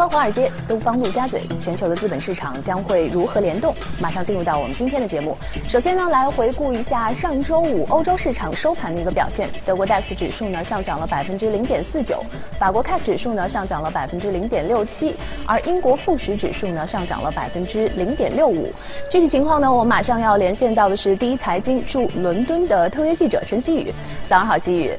方华尔街，东方陆家嘴，全球的资本市场将会如何联动？马上进入到我们今天的节目。首先呢，来回顾一下上周五欧洲市场收盘的一个表现。德国 DAX 指数呢上涨了百分之零点四九，法国 CAC 指数呢上涨了百分之零点六七，而英国富时指数呢上涨了百分之零点六五。具体情况呢，我们马上要连线到的是第一财经驻伦敦的特约记者陈希宇。早上好，希宇。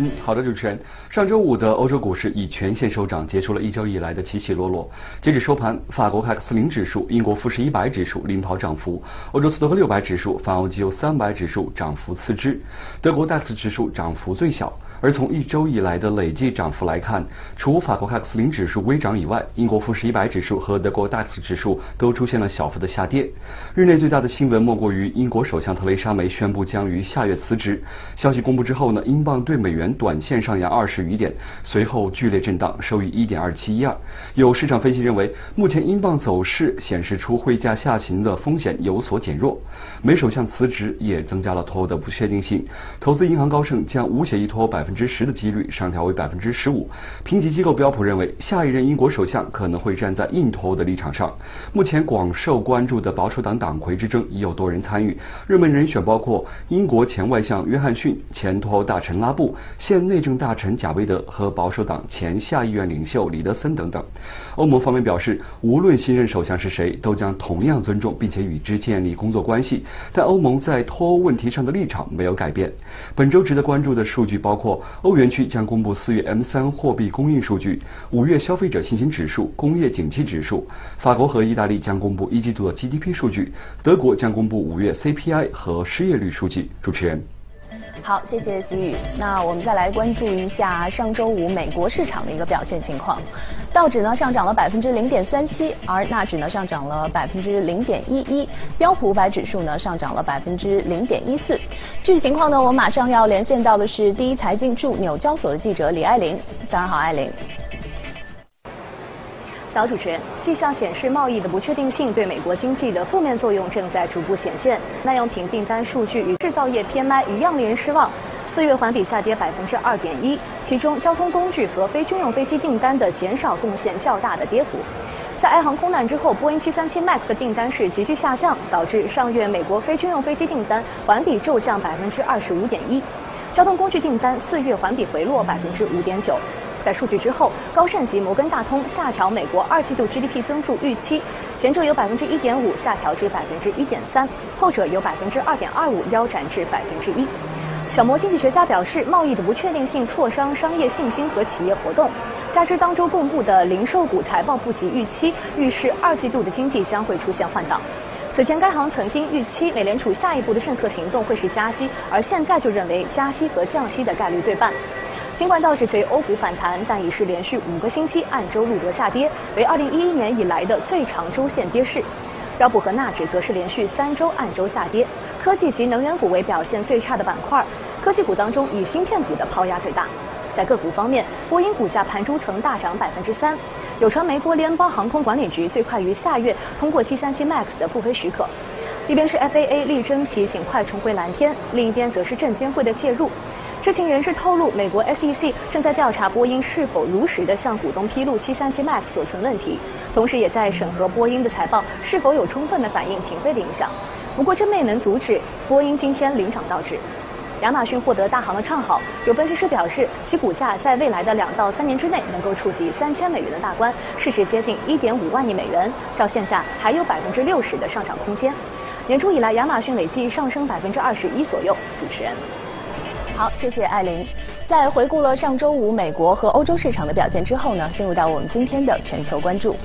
嗯，好的，主持人。上周五的欧洲股市以全线收涨，结束了一周以来的起起落落。截止收盘，法国 c a 斯零指数、英国富时一百指数领跑涨幅，欧洲斯托克六百指数、泛欧 G 有三百指数涨幅次之，德国 DAX 指数涨幅最小。而从一周以来的累计涨幅来看，除法国 CAC 40指数微涨以外，英国富时一百指数和德国 DAX 指数都出现了小幅的下跌。日内最大的新闻莫过于英国首相特蕾莎梅宣布将于下月辞职。消息公布之后呢，英镑对美元短线上扬二十余点，随后剧烈震荡，收于一点二七一二。有市场分析认为，目前英镑走势显示出汇价下行的风险有所减弱。美首相辞职也增加了脱欧的不确定性。投资银行高盛将无协议脱欧百。分之十的几率上调为百分之十五。评级机构标普认为，下一任英国首相可能会站在硬脱欧的立场上。目前广受关注的保守党党魁之争已有多人参与，热门人选包括英国前外相约翰逊、前脱欧大臣拉布、现内政大臣贾维德和保守党前下议院领袖李德森等等。欧盟方面表示，无论新任首相是谁，都将同样尊重并且与之建立工作关系。但欧盟在脱欧问题上的立场没有改变。本周值得关注的数据包括。欧元区将公布四月 M 三货币供应数据，五月消费者信心指数、工业景气指数。法国和意大利将公布一季度的 GDP 数据，德国将公布五月 CPI 和失业率数据。主持人。好，谢谢习宇。那我们再来关注一下上周五美国市场的一个表现情况。道指呢上涨了百分之零点三七，而纳指呢上涨了百分之零点一一，标普五百指数呢上涨了百分之零点一四。具体情况呢，我们马上要连线到的是第一财经驻纽交所的记者李爱玲。早上好，爱玲。早，主持人，迹象显示贸易的不确定性对美国经济的负面作用正在逐步显现。耐用品订单数据与制造业 PMI 一样令人失望，四月环比下跌百分之二点一，其中交通工具和非军用飞机订单的减少贡献较大的跌幅。在埃航空难之后，波音737 MAX 的订单是急剧下降，导致上月美国非军用飞机订单环比骤降百分之二十五点一，交通工具订单四月环比回落百分之五点九。在数据之后，高盛及摩根大通下调美国二季度 GDP 增速预期，前者有百分之一点五下调至百分之一点三，后者有百分之二点二五腰斩至百分之一。小摩经济学家表示，贸易的不确定性挫伤商业信心和企业活动，加之当周公布的零售股财报不及预期，预示二季度的经济将会出现换挡。此前该行曾经预期美联储下一步的政策行动会是加息，而现在就认为加息和降息的概率对半。尽管道指随欧股反弹，但已是连续五个星期按周录得下跌，为二零一一年以来的最长周线跌势。标普和纳指则是连续三周按周下跌，科技及能源股为表现最差的板块，科技股当中以芯片股的抛压最大。在个股方面，波音股价盘中曾大涨百分之三，有传媒国联邦航空管理局最快于下月通过737 MAX 的复飞许可。一边是 FAA 力争其尽快重回蓝天，另一边则是证监会的介入。知情人士透露，美国 SEC 正在调查波音是否如实的向股东披露737 MAX 所存问题，同时也在审核波音的财报是否有充分的反映停飞的影响。不过，这未能阻止波音今天领涨道指。亚马逊获得大行的唱好，有分析师表示，其股价在未来的两到三年之内能够触及三千美元的大关，市值接近一点五万亿美元，较现价还有百分之六十的上涨空间。年初以来，亚马逊累计上升百分之二十一左右。主持人。好，谢谢艾琳。在回顾了上周五美国和欧洲市场的表现之后呢，进入到我们今天的全球关注。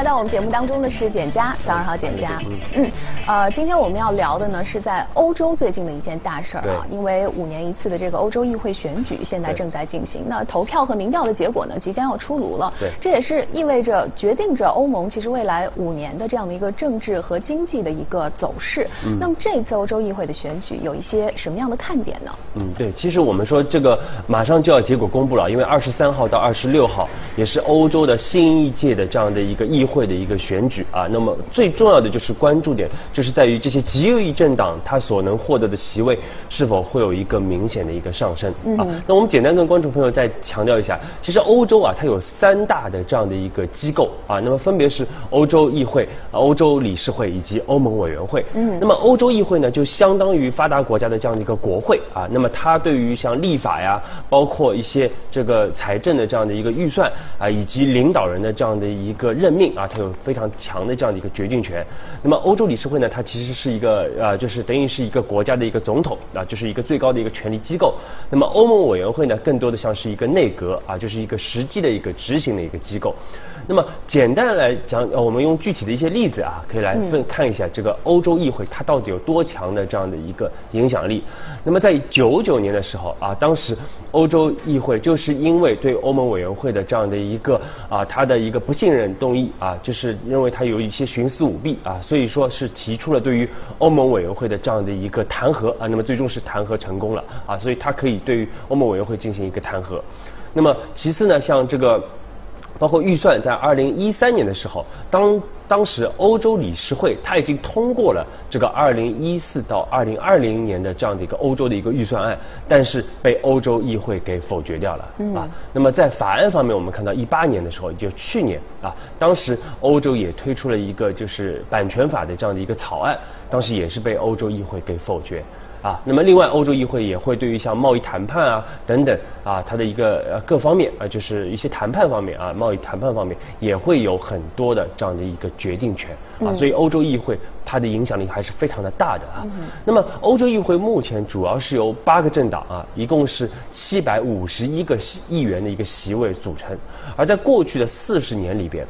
来到我们节目当中的是简佳，早上好，简佳。嗯。呃，今天我们要聊的呢是在欧洲最近的一件大事儿啊，因为五年一次的这个欧洲议会选举现在正在进行，那投票和民调的结果呢即将要出炉了，对这也是意味着决定着欧盟其实未来五年的这样的一个政治和经济的一个走势。嗯那么这一次欧洲议会的选举有一些什么样的看点呢？嗯，对，其实我们说这个马上就要结果公布了，因为二十三号到二十六号也是欧洲的新一届的这样的一个议会的一个选举啊。那么最重要的就是关注点，就是在于这些极右翼政党它所能获得的席位是否会有一个明显的一个上升啊。那我们简单跟观众朋友再强调一下，其实欧洲啊，它有三大的这样的一个机构啊，那么分别是欧洲议会、啊欧洲理事会以及欧盟委员会。嗯，那么欧洲议会呢，就相当于发达国家的这样的一个国会啊。那么它对于像立法呀，包括一些这个财政的这样的一个预算啊，以及领导人的这样的一个任命啊，啊它有非常强的这样的一个决定权。那么欧洲理事会呢，它其实是一个呃，就是等于是一个国家的一个总统啊，就是一个最高的一个权力机构。那么欧盟委员会呢，更多的像是一个内阁啊，就是一个实际的一个执行的一个机构。那么简单来讲，呃，我们用具体的一些例子啊，可以来分看一下这个欧洲议会它到底有多强的这样的一个影响力。那么在九九年的时候啊，当时欧洲议会就是因为对欧盟委员会的这样的一个啊，它的一个不信任动议啊，就是认为它有一些徇私舞弊啊，所以说是提出了对于欧盟委员会的这样的一个弹劾啊，那么最终是弹劾成功了啊，所以它可以对于欧盟委员会进行一个弹劾。那么其次呢，像这个。包括预算在二零一三年的时候，当当时欧洲理事会它已经通过了这个二零一四到二零二零年的这样的一个欧洲的一个预算案，但是被欧洲议会给否决掉了嗯啊。那么在法案方面，我们看到一八年的时候，也就去年啊，当时欧洲也推出了一个就是版权法的这样的一个草案，当时也是被欧洲议会给否决。啊，那么另外，欧洲议会也会对于像贸易谈判啊等等啊，它的一个呃各方面啊，就是一些谈判方面啊，贸易谈判方面也会有很多的这样的一个决定权啊，所以欧洲议会它的影响力还是非常的大的啊。那么欧洲议会目前主要是由八个政党啊，一共是七百五十一个席议员的一个席位组成，而在过去的四十年里边。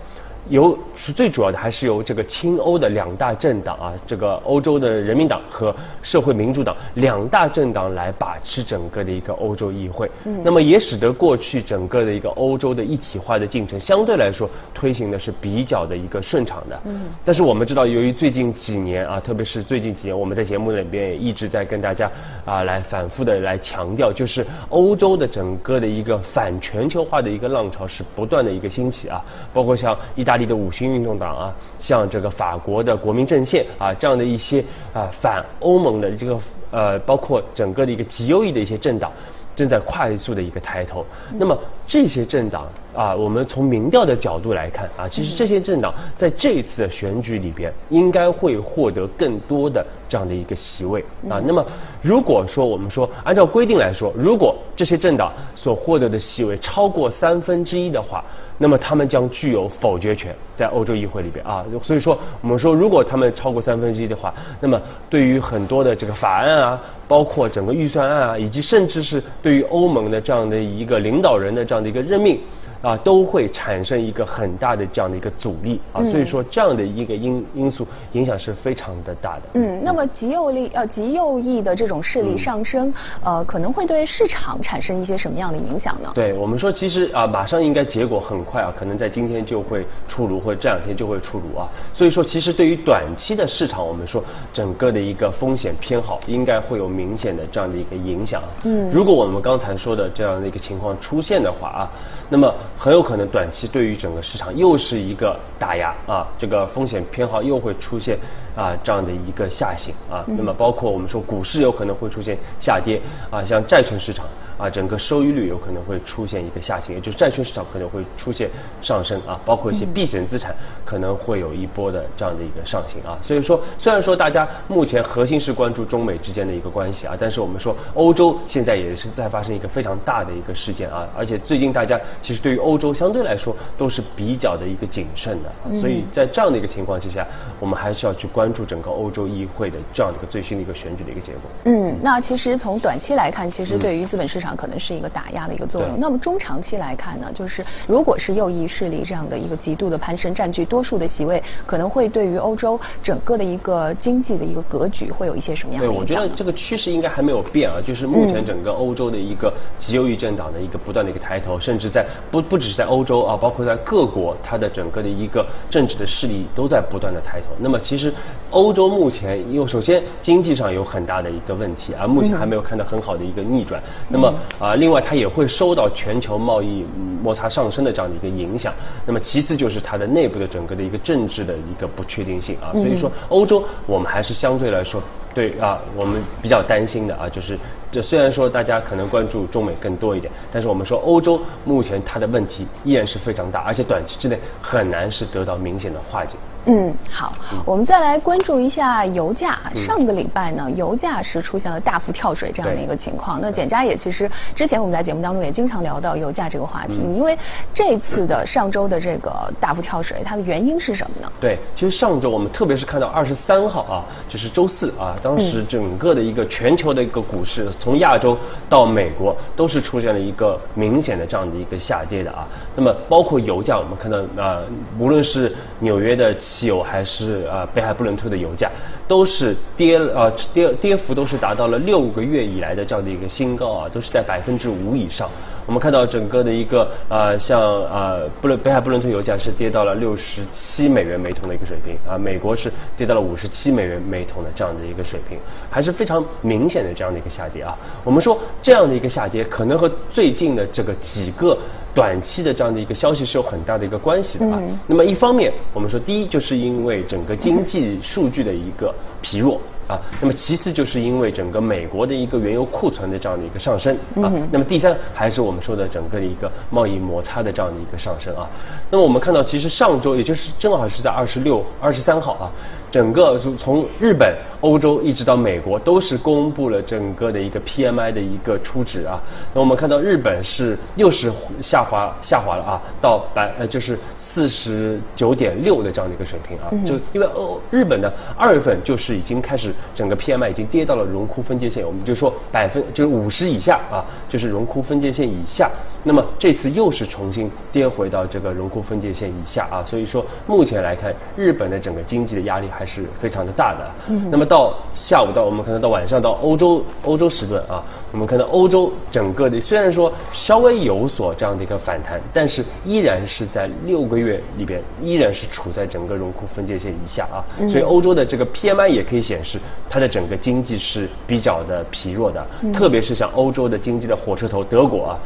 由是最主要的还是由这个亲欧的两大政党啊，这个欧洲的人民党和社会民主党两大政党来把持整个的一个欧洲议会。嗯，那么也使得过去整个的一个欧洲的一体化的进程相对来说推行的是比较的一个顺畅的。嗯，但是我们知道，由于最近几年啊，特别是最近几年，我们在节目里边也一直在跟大家啊来反复的来强调，就是欧洲的整个的一个反全球化的一个浪潮是不断的一个兴起啊，包括像意大利的五星运动党啊，像这个法国的国民阵线啊这样的一些啊反欧盟的这个呃，包括整个的一个极右翼的一些政党。正在快速的一个抬头，那么这些政党啊，我们从民调的角度来看啊，其实这些政党在这一次的选举里边，应该会获得更多的这样的一个席位啊。那么如果说我们说按照规定来说，如果这些政党所获得的席位超过三分之一的话，那么他们将具有否决权，在欧洲议会里边啊。所以说，我们说如果他们超过三分之一的话，那么对于很多的这个法案啊，包括整个预算案啊，以及甚至是对于欧盟的这样的一个领导人的这样的一个任命。啊，都会产生一个很大的这样的一个阻力啊，所以说这样的一个因因素影响是非常的大的。嗯，那么极右力呃极右翼的这种势力上升，呃，可能会对市场产生一些什么样的影响呢？对我们说，其实啊，马上应该结果很快啊，可能在今天就会出炉，或者这两天就会出炉啊。所以说，其实对于短期的市场，我们说整个的一个风险偏好应该会有明显的这样的一个影响。嗯，如果我们刚才说的这样的一个情况出现的话啊，那么很有可能短期对于整个市场又是一个打压啊，这个风险偏好又会出现啊这样的一个下行啊。那么包括我们说股市有可能会出现下跌啊，像债券市场啊，整个收益率有可能会出现一个下行，也就是债券市场可能会出现上升啊，包括一些避险资产可能会有一波的这样的一个上行啊。所以说，虽然说大家目前核心是关注中美之间的一个关关系啊。但是我们说欧洲现在也是在发生一个非常大的一个事件啊，而且最近大家其实对于欧洲相对来说都是比较的一个谨慎的，所以在这样的一个情况之下，我们还是要去关注整个欧洲议会的这样的一个最新的一个选举的一个结果。嗯，那其实从短期来看，其实对于资本市场可能是一个打压的一个作用。那么中长期来看呢，就是如果是右翼势力这样的一个极度的攀升，占据多数的席位，可能会对于欧洲整个的一个经济的一个格局会有一些什么样的对，影响对？我觉得这个趋势应该还没有变啊，就是目前整个欧洲的一个极右翼政党的一个不断的一个抬头，甚至在不不只是在欧洲啊，包括在各国，它的整个的一个政治的势力都在不断的抬头。那么其实欧洲目前因为首先经济上有很大的一个问题啊，目前还没有看到很好的一个逆转。那么啊，另外它也会受到全球贸易嗯摩擦上升的这样的一个影响。那么其次就是它的内部的整个的一个政治的一个不确定性啊，所以说欧洲我们还是相对来说对啊，我们比较担心的啊，就是这虽然说大家可能关注中美更多一点，但是我们说欧洲目前它的问题依然是非常大，而且短期之内很难是得到明显的化解。嗯，好，我们再来关注一下油价。上个礼拜呢，油价是出现了大幅跳水这样的一个情况。那简佳也其实之前我们在节目当中也经常聊到油价这个话题，因为这次的上周的这个大幅跳水，它的原因是什么呢？对，其实上周我们特别是看到二十三号啊，就是周四啊，当时整个的一个全球的一个股市，从亚洲到美国都是出现了一个明显的这样的一个下跌的啊。那么包括油价，我们看到啊、无论是纽约的汽油还是呃、北海布伦特的油价，都是跌呃跌跌幅都是达到了六个月以来的这样的一个新高啊，都是在百分之五以上。我们看到整个的一个呃，像呃布伦北海布伦特油价是跌到了六十七美元每桶的一个水平啊，美国是跌到了五十七美元每桶的这样的一个水平，还是非常明显的这样的一个下跌啊。我们说这样的一个下跌可能和最近的这个几个短期的这样的一个消息是有很大的一个关系的啊。那么一方面，我们说第一就是因为整个经济数据的一个疲弱。啊，那么其次就是因为整个美国的一个原油库存的这样的一个上升啊，那么第三还是我们说的整个的一个贸易摩擦的这样的一个上升啊。那么我们看到，其实上周也就是正好是在二十六、二十三号啊，整个就从日本、欧洲一直到美国都是公布了整个的一个 PMI 的一个初值啊。那我们看到日本是又是下滑下滑了啊，到百呃就是四十九点六的这样的一个水平啊，就因为欧日本呢二月份就是已经开始整个 PMI 已经跌到了荣枯分界线，我们就说百分就是五十以下啊，就是荣枯分界线以下。那么这次又是重新跌回到这个荣枯分界线以下啊，所以说目前来看，日本的整个经济的压力还是非常的大的。嗯，那么到下午到我们可能到晚上到欧洲欧洲时段啊，我们看到欧洲整个的虽然说稍微有所这样的一个反弹，但是依然是在六个月里边依然是处在整个荣枯分界线以下啊，所以欧洲的这个 PMI 也可以显示它的整个经济是比较的疲弱的，特别是像欧洲的经济的火车头德国啊，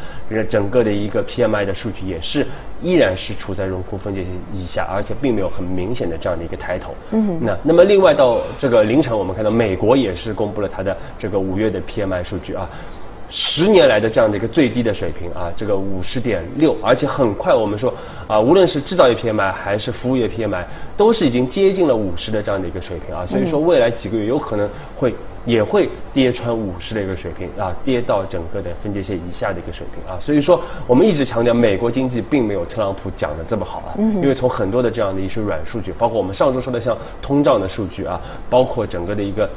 整个的一个 PMI 的数据也是依然是处在荣枯分界线以下，而且并没有很明显的这样的一个抬头。嗯，那那么另外到这个凌晨，我们看到美国也是公布了它的这个五月的 PMI 数据啊。十年来的这样的一个最低的水平啊，这个五十点六，而且很快我们说啊，无论是制造业 PMI 还是服务业 PMI，都是已经接近了五十的这样的一个水平啊，所以说未来几个月有可能会也会跌穿五十的一个水平啊，跌到整个的分界线以下的一个水平啊，所以说我们一直强调美国经济并没有特朗普讲的这么好啊，因为从很多的这样的一些软数据，包括我们上周说的像通胀的数据啊，包括整个的一个。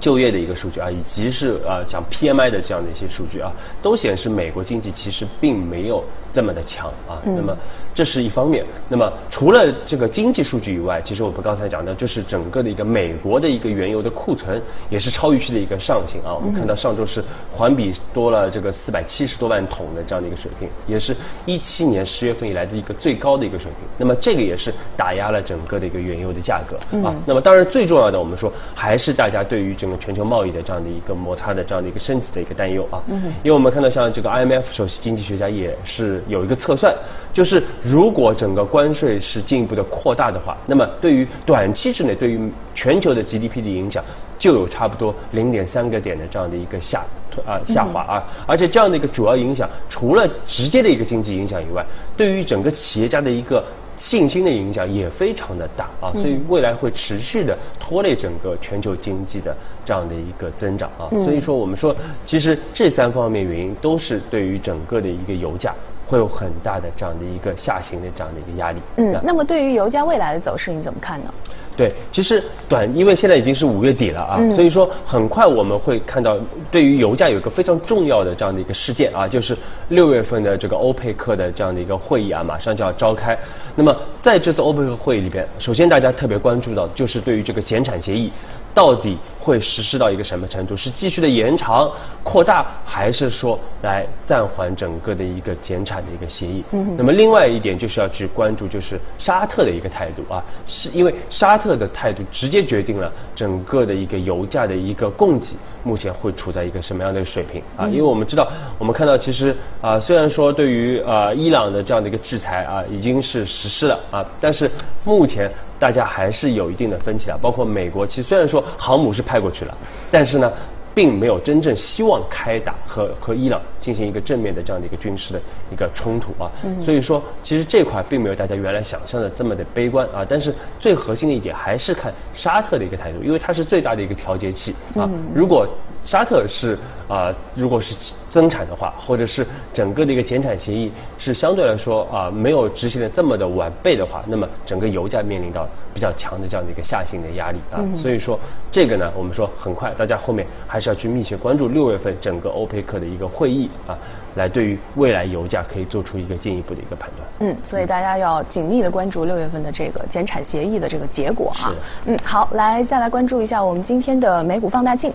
就业的一个数据啊，以及是呃讲 PMI 的这样的一些数据啊，都显示美国经济其实并没有这么的强啊。那么这是一方面。那么除了这个经济数据以外，其实我们刚才讲的就是整个的一个美国的一个原油的库存也是超预期的一个上行啊。我们看到上周是环比多了这个四百七十多万桶的这样的一个水平，也是一七年十月份以来的一个最高的一个水平。那么这个也是打压了整个的一个原油的价格啊。那么当然最重要的，我们说还是大家对于整个全球贸易的这样的一个摩擦的这样的一个升级的一个担忧啊。嗯。因为我们看到像这个 IMF 首席经济学家也是有一个测算，就是如果整个关税是进一步的扩大的话，那么对于短期之内对于全球的 GDP 的影响就有差不多零点三个点的这样的一个下啊下滑啊，而且这样的一个主要影响，除了直接的一个经济影响以外，对于整个企业家的一个信心的影响也非常的大啊，所以未来会持续的拖累整个全球经济的这样的一个增长啊。所以说我们说，其实这三方面原因都是对于整个的一个油价会有很大的这样的一个下行的这样的一个压力。嗯，那么对于油价未来的走势，你怎么看呢？对，其实短，因为现在已经是五月底了啊，嗯所以说很快我们会看到，对于油价有一个非常重要的这样的一个事件啊，就是六月份的这个欧佩克的这样的一个会议啊，马上就要召开。那么在这次欧佩克会议里边，首先大家特别关注到就是对于这个减产协议。到底会实施到一个什么程度？是继续的延长、扩大，还是说来暂缓整个的一个减产的一个协议？嗯，那么另外一点就是要去关注，就是沙特的一个态度啊，是因为沙特的态度直接决定了整个的一个油价的一个供给目前会处在一个什么样的水平啊？因为我们知道，我们看到其实啊，虽然说对于啊伊朗的这样的一个制裁啊已经是实施了啊，但是目前。大家还是有一定的分歧啊，包括美国，其实虽然说航母是派过去了，但是呢，并没有真正希望开打和和伊朗进行一个正面的这样的一个军事的一个冲突啊。所以说，其实这块并没有大家原来想象的这么的悲观啊。但是最核心的一点还是看沙特的一个态度，因为它是最大的一个调节器啊。如果沙特是啊，如果是增产的话，或者是整个的一个减产协议是相对来说啊没有执行的这么的完备的话，那么整个油价面临到比较强的这样的一个下行的压力啊。所以说这个呢，我们说很快，大家后面还是要去密切关注六月份整个欧佩克的一个会议啊，来对于未来油价可以做出一个进一步的一个判断。嗯，所以大家要紧密的关注六月份的这个减产协议的这个结果啊。嗯，好，来再来关注一下我们今天的美股放大镜。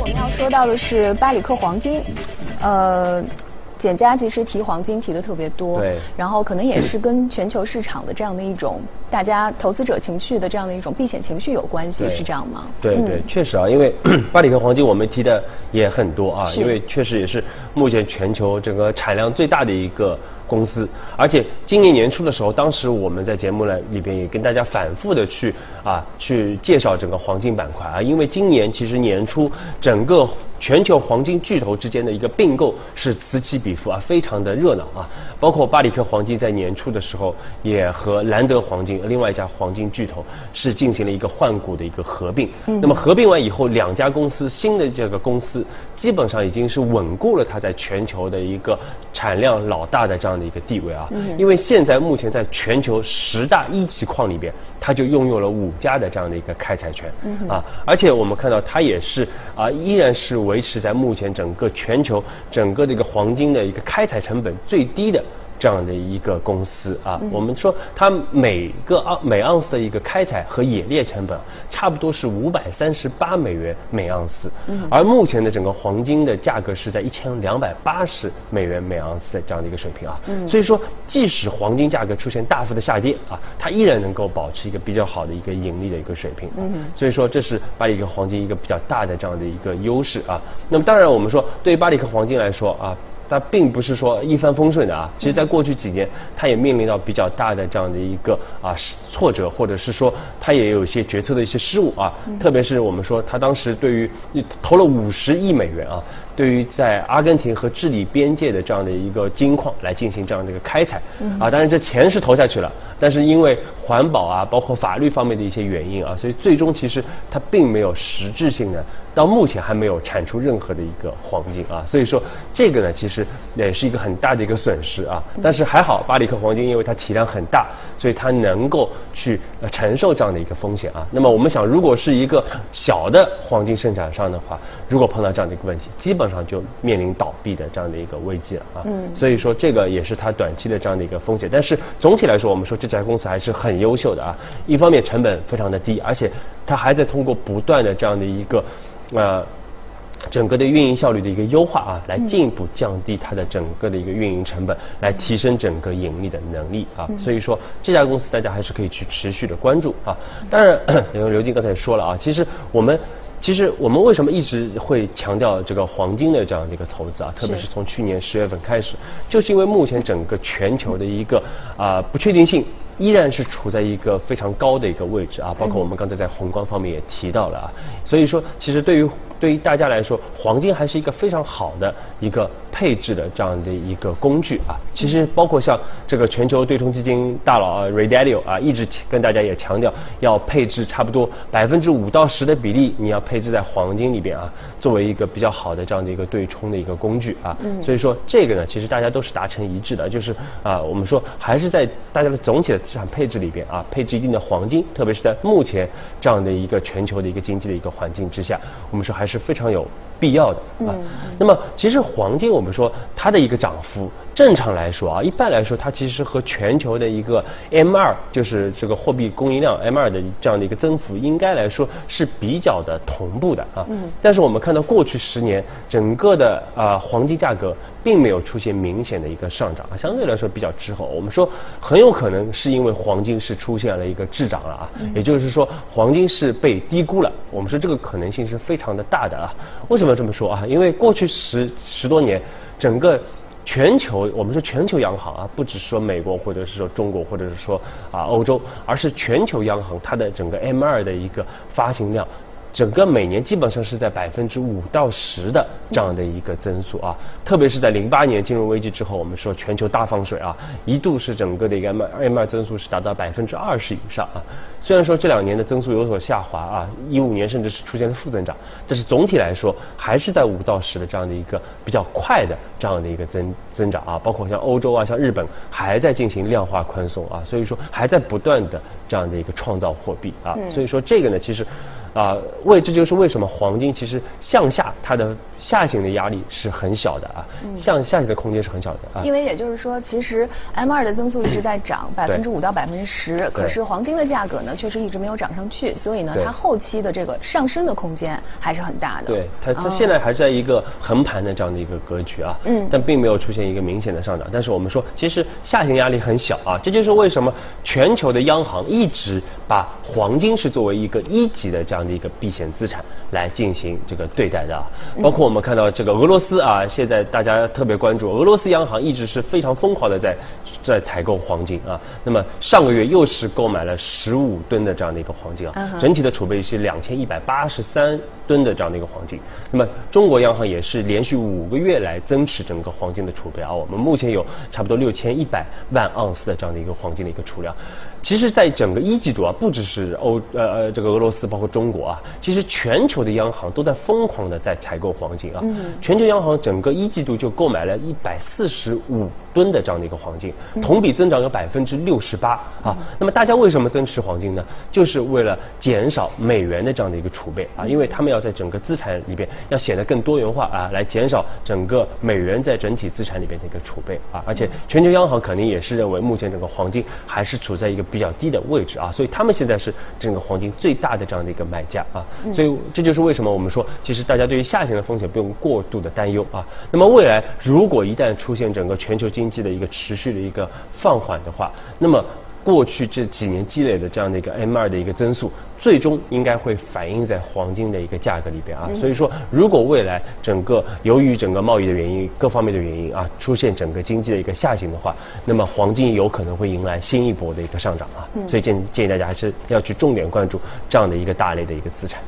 我们要说到的是巴里克黄金，呃。简家其实提黄金提的特别多，对然后可能也是跟全球市场的这样的一种大家投资者情绪的这样的一种避险情绪有关系，是这样吗？对对嗯，确实啊，因为 巴里克黄金我们提的也很多啊，因为确实也是目前全球整个产量最大的一个公司，而且今年年初的时候，当时我们在节目呢里边也跟大家反复的去啊去介绍整个黄金板块啊，因为今年其实年初整个全球黄金巨头之间的一个并购是此起彼伏啊，非常的热闹啊。包括巴里克黄金在年初的时候也和兰德黄金另外一家黄金巨头是进行了一个换股的一个合并。那么合并完以后，两家公司新的这个公司基本上已经是稳固了它在全球的一个产量老大的这样的一个地位啊。因为现在目前在全球十大一级矿里边，它就拥有了五家的这样的一个开采权啊，而且我们看到它也是啊，依然是维持在目前整个全球整个的一个黄金的一个开采成本最低的。这样的一个公司啊，我们说它每个盎每盎司的一个开采和冶炼成本差不多是五百三十八美元每盎司，而目前的整个黄金的价格是在一千两百八十美元每盎司的这样的一个水平啊，所以说即使黄金价格出现大幅的下跌啊，它依然能够保持一个比较好的一个盈利的一个水平，所以说这是巴里克黄金一个比较大的这样的一个优势啊。那么当然我们说对于巴里克黄金来说啊。它并不是说一帆风顺的啊，其实在过去几年，它也面临到比较大的这样的一个啊挫折，或者是说它也有一些决策的一些失误啊，特别是我们说它当时对于投了五十亿美元啊，对于在阿根廷和智利边界的这样的一个金矿来进行这样的一个开采。啊，当然这钱是投下去了，但是因为环保啊，包括法律方面的一些原因啊，所以最终其实它并没有实质性的，到目前还没有产出任何的一个黄金啊，所以说这个呢，其实也是一个很大的一个损失啊。但是还好，巴里克黄金因为它体量很大，所以它能够去呃承受这样的一个风险啊。那么我们想，如果是一个小的黄金生产商的话，如果碰到这样的一个问题，基本上就面临倒闭的这样的一个危机了啊。嗯所以说这个也是它短期的这样的一个风险。但是总体来说，我们说这家公司还是很优秀的啊。一方面成本非常的低，而且它还在通过不断的这样的一个呃。整个的运营效率的一个优化啊，来进一步降低它的整个的一个运营成本，来提升整个盈利的能力啊。所以说这家公司大家还是可以去持续的关注啊。当然，因为刘静刚才也说了啊，其实我们。其实我们为什么一直会强调这个黄金的这样的一个投资啊？特别是从去年十月份开始，就是因为目前整个全球的一个啊、不确定性依然是处在一个非常高的一个位置啊，包括我们刚才在宏观方面也提到了啊，所以说其实对于对于大家来说，黄金还是一个非常好的一个配置的这样的一个工具啊。其实包括像这个全球对冲基金大佬啊 Ray Dalio 啊，一直跟大家也强调要配置差不多百分之五到十的比例，你要配置在黄金里边啊，作为一个比较好的这样的一个对冲的一个工具啊。所以说这个呢，其实大家都是达成一致的，就是啊，我们说还是在大家的总体的资产配置里边啊，配置一定的黄金，特别是在目前这样的一个全球的一个经济的一个环境之下，我们说还是非常有必要的啊。那么其实黄金我们说它的一个涨幅，正常来说啊，一般来说它其实和全球的一个 M 二，就是这个货币供应量 M 二的这样的一个增幅，应该来说是比较的同步的啊。嗯但是我们看到过去十年整个的啊黄金价格并没有出现明显的一个上涨啊，相对来说比较滞后。我们说很有可能是因为黄金是出现了一个滞涨了啊，也就是说黄金是被低估了。我们说这个可能性是非常的大的啊。为什么这么说啊？因为过去十十多年整个。全球，我们说全球央行啊，不只是说美国或者是说中国或者是说啊欧洲，而是全球央行它的整个 M 二的一个发行量。整个每年基本上是在百分之五到十的这样的一个增速啊，特别是在零八年金融危机之后，我们说全球大放水啊，一度是整个的一个 M 二 M 二增速是达到百分之二十以上啊。虽然说这两年的增速有所下滑啊，一五年甚至是出现了负增长，但是总体来说还是在五到十的这样的一个比较快的这样的一个增增长啊。包括像欧洲啊，像日本还在进行量化宽松啊，所以说还在不断的这样的一个创造货币啊。所以说这个呢，其实。啊，为这就是为什么黄金其实向下它的下行的压力是很小的啊，向下行的空间是很小的啊。因为也就是说，其实 M 二的增速一直在 涨，百分之五到百分之十，可是黄金的价格呢，确实一直没有涨上去，所以呢，它后期的这个上升的空间还是很大的。对，它它现在还是在一个横盘的这样的一个格局啊，嗯，但并没有出现一个明显的上涨。但是我们说，其实下行压力很小啊，这就是为什么全球的央行一直把黄金是作为一个一级的这样。的一个避险资产来进行这个对待的，包括我们看到这个俄罗斯啊，现在大家特别关注，俄罗斯央行一直是非常疯狂的在在采购黄金啊。那么上个月又是购买了十五吨的这样的一个黄金啊，整体的储备是两千一百八十三吨的这样的一个黄金。那么中国央行也是连续五个月来增持整个黄金的储备啊，我们目前有差不多六千一百万盎司的这样的一个黄金的一个储量。其实，在整个一季度啊，不只是欧呃呃这个俄罗斯，包括中国啊，其实全球的央行都在疯狂的在采购黄金啊。全球央行整个一季度就购买了一百四十五吨的这样的一个黄金，同比增长有百分之六十八啊。那么大家为什么增持黄金呢？就是为了减少美元的这样的一个储备啊，因为他们要在整个资产里边要显得更多元化啊，来减少整个美元在整体资产里边的一个储备啊。而且全球央行肯定也是认为目前整个黄金还是处在一个。比较低的位置啊，所以他们现在是整个黄金最大的这样的一个买家啊，所以这就是为什么我们说，其实大家对于下行的风险不用过度的担忧啊。那么未来如果一旦出现整个全球经济的一个持续的一个放缓的话，那么。过去这几年积累的这样的一个 M 二的一个增速，最终应该会反映在黄金的一个价格里边啊。所以说，如果未来整个由于整个贸易的原因、各方面的原因啊，出现整个经济的一个下行的话，那么黄金有可能会迎来新一波的一个上涨啊。所以建建议大家还是要去重点关注这样的一个大类的一个资产。